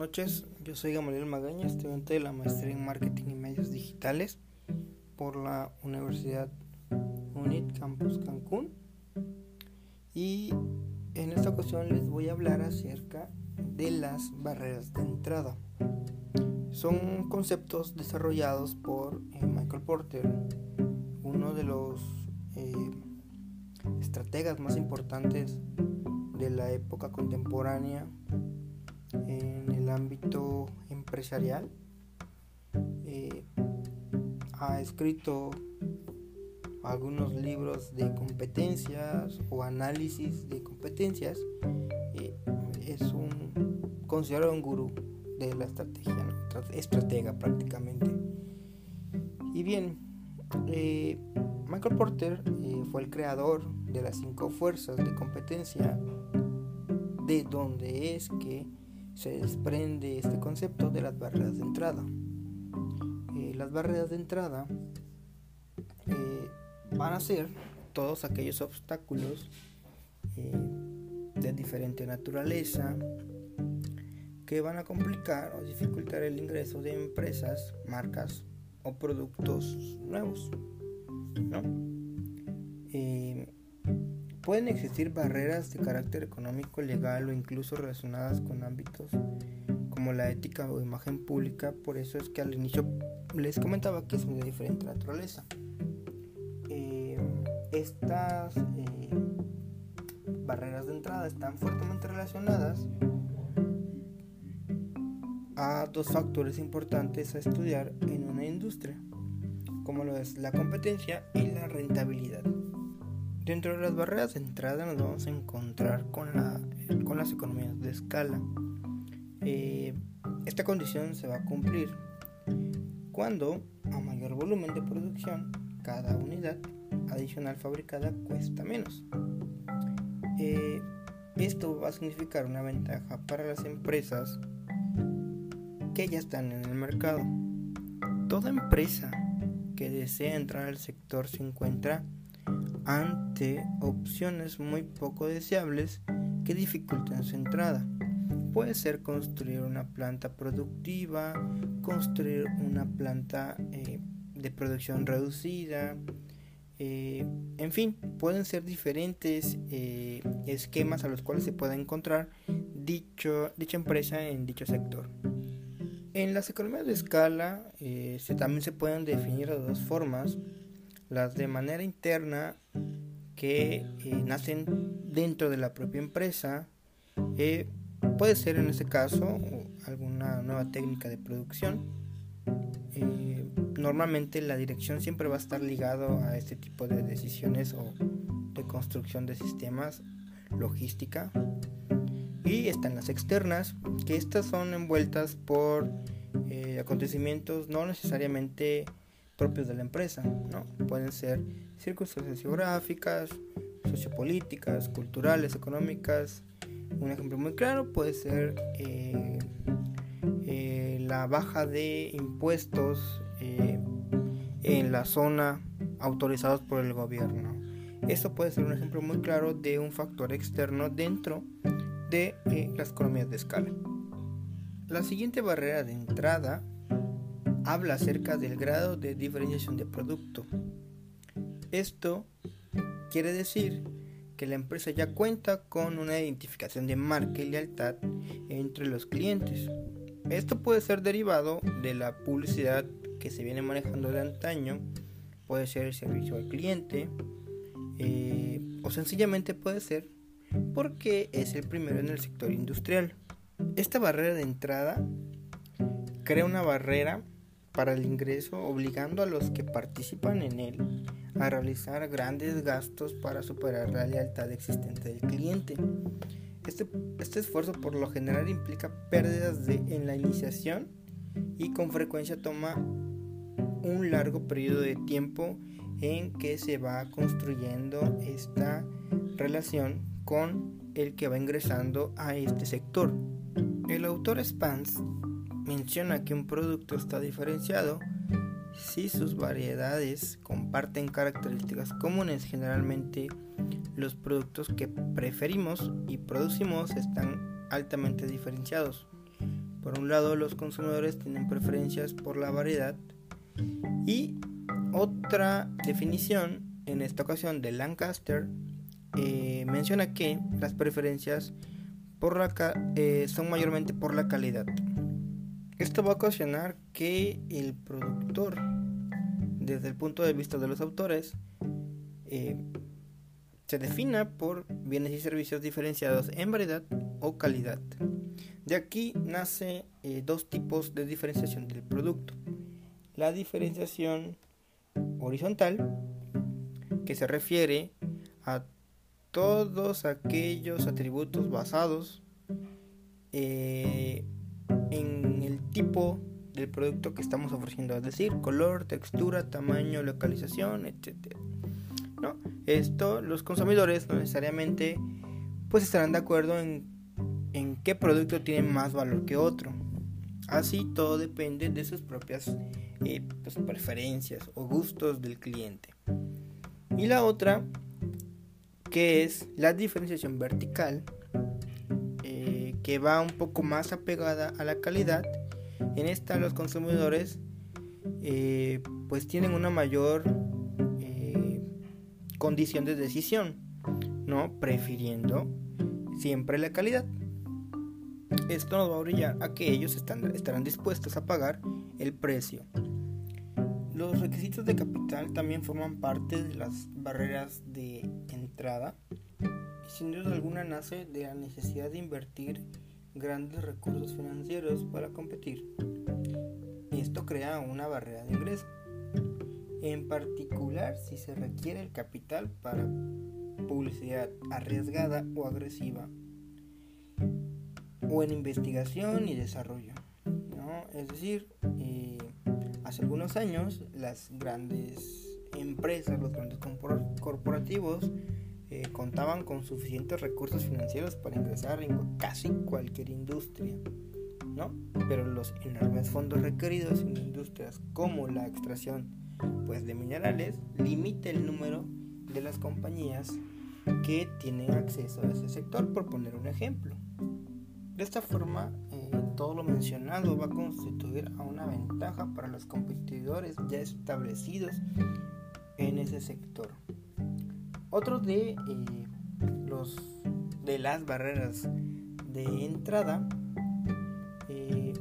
noches, yo soy Gamaliel Magaña, estudiante de la maestría en Marketing y Medios Digitales por la Universidad UNIT Campus Cancún. Y en esta ocasión les voy a hablar acerca de las barreras de entrada. Son conceptos desarrollados por eh, Michael Porter, uno de los eh, estrategas más importantes de la época contemporánea en el ámbito empresarial. Eh, ha escrito algunos libros de competencias o análisis de competencias. Eh, es un considerado un gurú de la estrategia, estratega prácticamente. Y bien, eh, Michael Porter fue el creador de las cinco fuerzas de competencia, de donde es que se desprende este concepto de las barreras de entrada. Eh, las barreras de entrada eh, van a ser todos aquellos obstáculos eh, de diferente naturaleza que van a complicar o dificultar el ingreso de empresas, marcas o productos nuevos. ¿no? Pueden existir barreras de carácter económico, legal o incluso relacionadas con ámbitos como la ética o imagen pública, por eso es que al inicio les comentaba que son de diferente naturaleza. Eh, estas eh, barreras de entrada están fuertemente relacionadas a dos factores importantes a estudiar en una industria, como lo es la competencia y la rentabilidad. Dentro de las barreras de entrada nos vamos a encontrar con, la, con las economías de escala. Eh, esta condición se va a cumplir cuando a mayor volumen de producción cada unidad adicional fabricada cuesta menos. Eh, esto va a significar una ventaja para las empresas que ya están en el mercado. Toda empresa que desea entrar al sector se encuentra ante opciones muy poco deseables que dificultan su entrada. Puede ser construir una planta productiva, construir una planta eh, de producción reducida, eh, en fin, pueden ser diferentes eh, esquemas a los cuales se puede encontrar dicha empresa en dicho sector. En las economías de escala también se pueden definir de dos formas las de manera interna que eh, nacen dentro de la propia empresa. Eh, puede ser en este caso alguna nueva técnica de producción. Eh, normalmente la dirección siempre va a estar ligado a este tipo de decisiones o de construcción de sistemas, logística. Y están las externas, que estas son envueltas por acontecimientos no necesariamente propios de la empresa, ¿no? Pueden ser circunstancias geográficas, sociopolíticas, culturales, económicas. Un ejemplo muy claro puede ser eh, eh, la baja de impuestos eh, en la zona autorizados por el gobierno. Esto puede ser un ejemplo muy claro de un factor externo dentro de las economías de escala. La siguiente barrera de entrada habla acerca del grado de diferenciación de producto. Esto quiere decir que la empresa ya cuenta con una identificación de marca y lealtad entre los clientes. Esto puede ser derivado de la publicidad que se viene manejando de antaño, puede ser el servicio al cliente, eh, o sencillamente puede ser porque es el primero en el sector industrial. Esta barrera de entrada crea una barrera para el ingreso obligando a los que participan en él a realizar grandes gastos para superar la lealtad existente del cliente. Este, este esfuerzo por lo general implica pérdidas de, en la iniciación y con frecuencia toma un largo periodo de tiempo en que se va construyendo esta relación con el que va ingresando a este sector. El autor Spence menciona que un producto está diferenciado si sus variedades comparten características comunes. Generalmente los productos que preferimos y producimos están altamente diferenciados. Por un lado, los consumidores tienen preferencias por la variedad y otra definición, en esta ocasión de Lancaster, eh, menciona que las preferencias por la eh, son mayormente por la calidad. Esto va a ocasionar que el productor, desde el punto de vista de los autores, eh, se defina por bienes y servicios diferenciados en variedad o calidad. De aquí nace eh, dos tipos de diferenciación del producto. La diferenciación horizontal, que se refiere a todos aquellos atributos basados eh, en tipo del producto que estamos ofreciendo, es decir, color, textura, tamaño, localización, etc. ¿No? Esto los consumidores no necesariamente pues estarán de acuerdo en, en qué producto tiene más valor que otro. Así todo depende de sus propias eh, pues, preferencias o gustos del cliente. Y la otra, que es la diferenciación vertical, eh, que va un poco más apegada a la calidad. En esta los consumidores eh, pues tienen una mayor condición de decisión, ¿no? Prefiriendo siempre la calidad. Esto nos va a orillar a que ellos están, estarán dispuestos a pagar el precio. Los requisitos de capital también forman parte de las barreras de entrada sin duda alguna nace de la necesidad de invertir grandes recursos financieros para competir. Esto crea una barrera de ingreso en particular si se requiere el capital para publicidad arriesgada o agresiva, o en investigación y desarrollo. Es decir, eh, hace algunos años las grandes empresas, los grandes corporativos, eh, contaban con suficientes recursos financieros para ingresar en casi cualquier industria. ¿no? Pero los enormes fondos requeridos en industrias como la extracción pues de minerales limita el número de las compañías que tienen acceso a ese sector, por poner un ejemplo. De esta forma, eh, todo lo mencionado va a constituir a una ventaja para los competidores ya establecidos en ese sector. Otro de eh, los de las barreras de entrada, eh,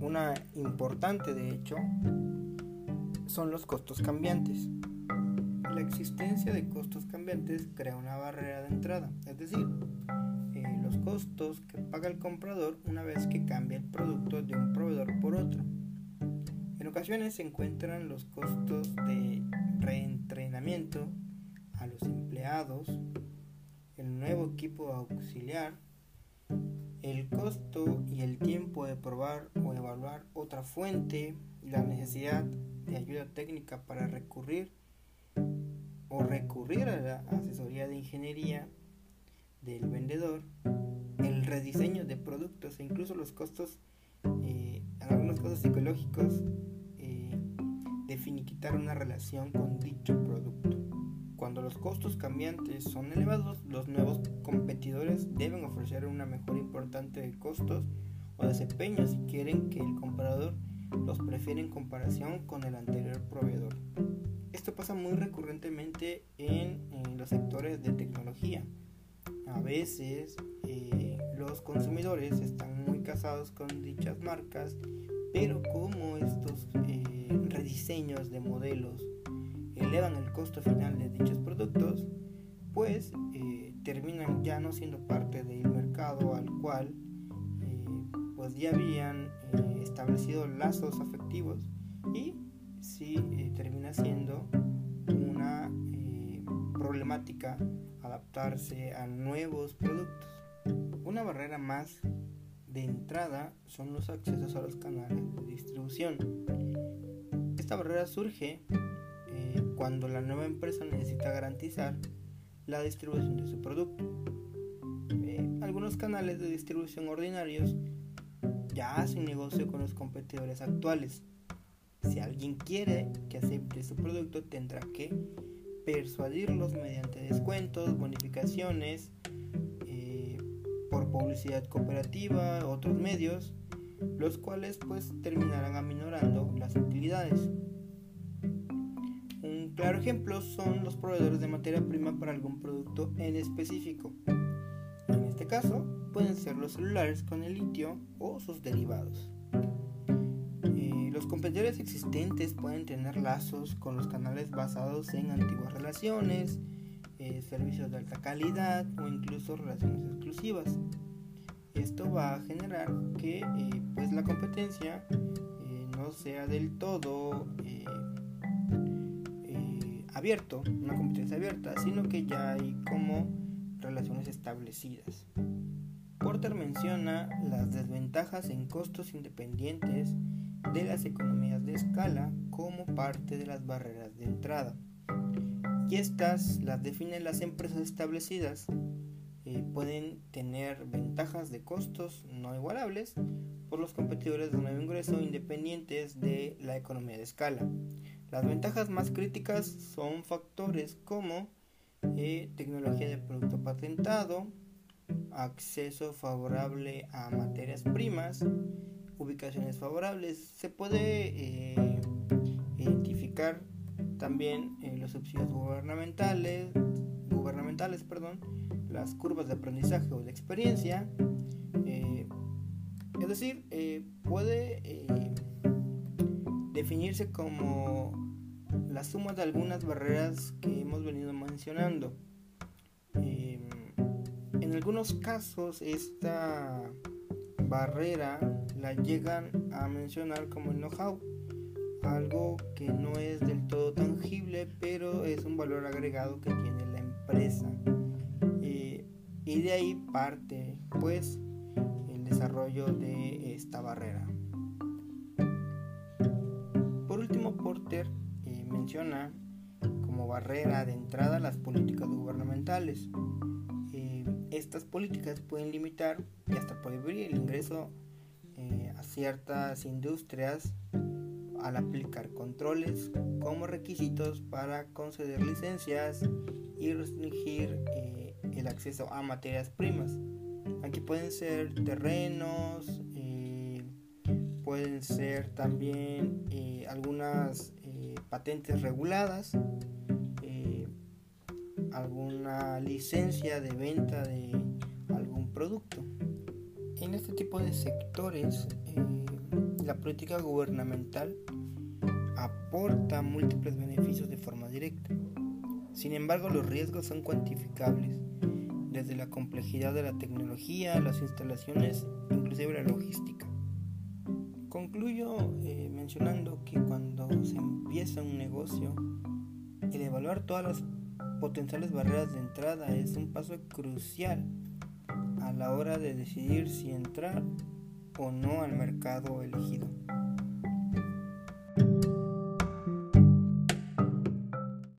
una importante de hecho, son los costos cambiantes. La existencia de costos cambiantes crea una barrera de entrada, es decir, eh, los costos que paga el comprador una vez que cambia el producto de un proveedor por otro. En ocasiones se encuentran los costos de reentrenamiento a los empleados, el nuevo equipo auxiliar, el costo y el tiempo de probar o evaluar otra fuente, la necesidad de ayuda técnica para recurrir o recurrir a la asesoría de ingeniería del vendedor, el rediseño de productos e incluso los costos, eh, algunos costos psicológicos eh, de finiquitar una relación con dicho producto. Cuando los costos cambiantes son elevados, los nuevos competidores deben ofrecer una mejor importante de costos o desempeño si quieren que el comprador los prefiere en comparación con el anterior proveedor. Esto pasa muy recurrentemente en, los sectores de tecnología. A veces eh, los consumidores están muy casados con dichas marcas, pero como estos eh, rediseños de modelos elevan el costo final de dichos productos, pues eh, terminan ya no siendo parte del mercado al cual pues ya habían eh, establecido lazos afectivos y sí eh, termina siendo una eh, problemática adaptarse a nuevos productos. Una barrera más de entrada son los accesos a los canales de distribución. Esta barrera surge cuando la nueva empresa necesita garantizar la distribución de su producto. algunos canales de distribución ordinarios ya hacen negocio con los competidores actuales. Si alguien quiere que acepte su producto, tendrá que persuadirlos mediante descuentos, bonificaciones, eh, por publicidad cooperativa, otros medios, los cuales pues terminarán aminorando las utilidades. Claro ejemplo son los proveedores de materia prima para algún producto en específico. En este caso pueden ser los celulares con el litio o sus derivados. Eh, los competidores existentes pueden tener lazos con los canales basados en antiguas relaciones, eh, servicios de alta calidad o incluso relaciones exclusivas. Esto va a generar que eh, pues la competencia no sea del todo abierto, una competencia abierta, sino que ya hay como relaciones establecidas. Porter menciona las desventajas en costos independientes de las economías de escala como parte de las barreras de entrada y estas las definen las empresas establecidas. Eh, pueden tener ventajas de costos no igualables por los competidores de nuevo ingreso independientes de la economía de escala. Las ventajas más críticas son factores como eh, tecnología de producto patentado, acceso favorable a materias primas, ubicaciones favorables. Se puede eh, identificar también eh, los subsidios gubernamentales, gubernamentales perdón, las curvas de aprendizaje o de experiencia. Es decir, puede definirse como la suma de algunas barreras que hemos venido mencionando. en algunos casos esta barrera la llegan a mencionar como el know-how algo que no es del todo tangible, pero es un valor agregado que tiene la empresa. Eh, y de ahí parte, pues, el desarrollo de esta barrera. Por último, Porter menciona como barrera de entrada las políticas gubernamentales. Eh, estas políticas pueden limitar y hasta prohibir el ingreso a ciertas industrias al aplicar controles como requisitos para conceder licencias y restringir eh, el acceso a materias primas. Aquí pueden ser terrenos, eh, pueden ser también eh, algunas patentes reguladas, alguna licencia de venta de algún producto. En este tipo de sectores, la política gubernamental aporta múltiples beneficios de forma directa. Sin embargo, los riesgos son cuantificables, desde la complejidad de la tecnología, las instalaciones, inclusive la logística. Concluyo eh, mencionando que cuando se empieza un negocio, el evaluar todas las potenciales barreras de entrada es un paso crucial a la hora de decidir si entrar o no al mercado elegido.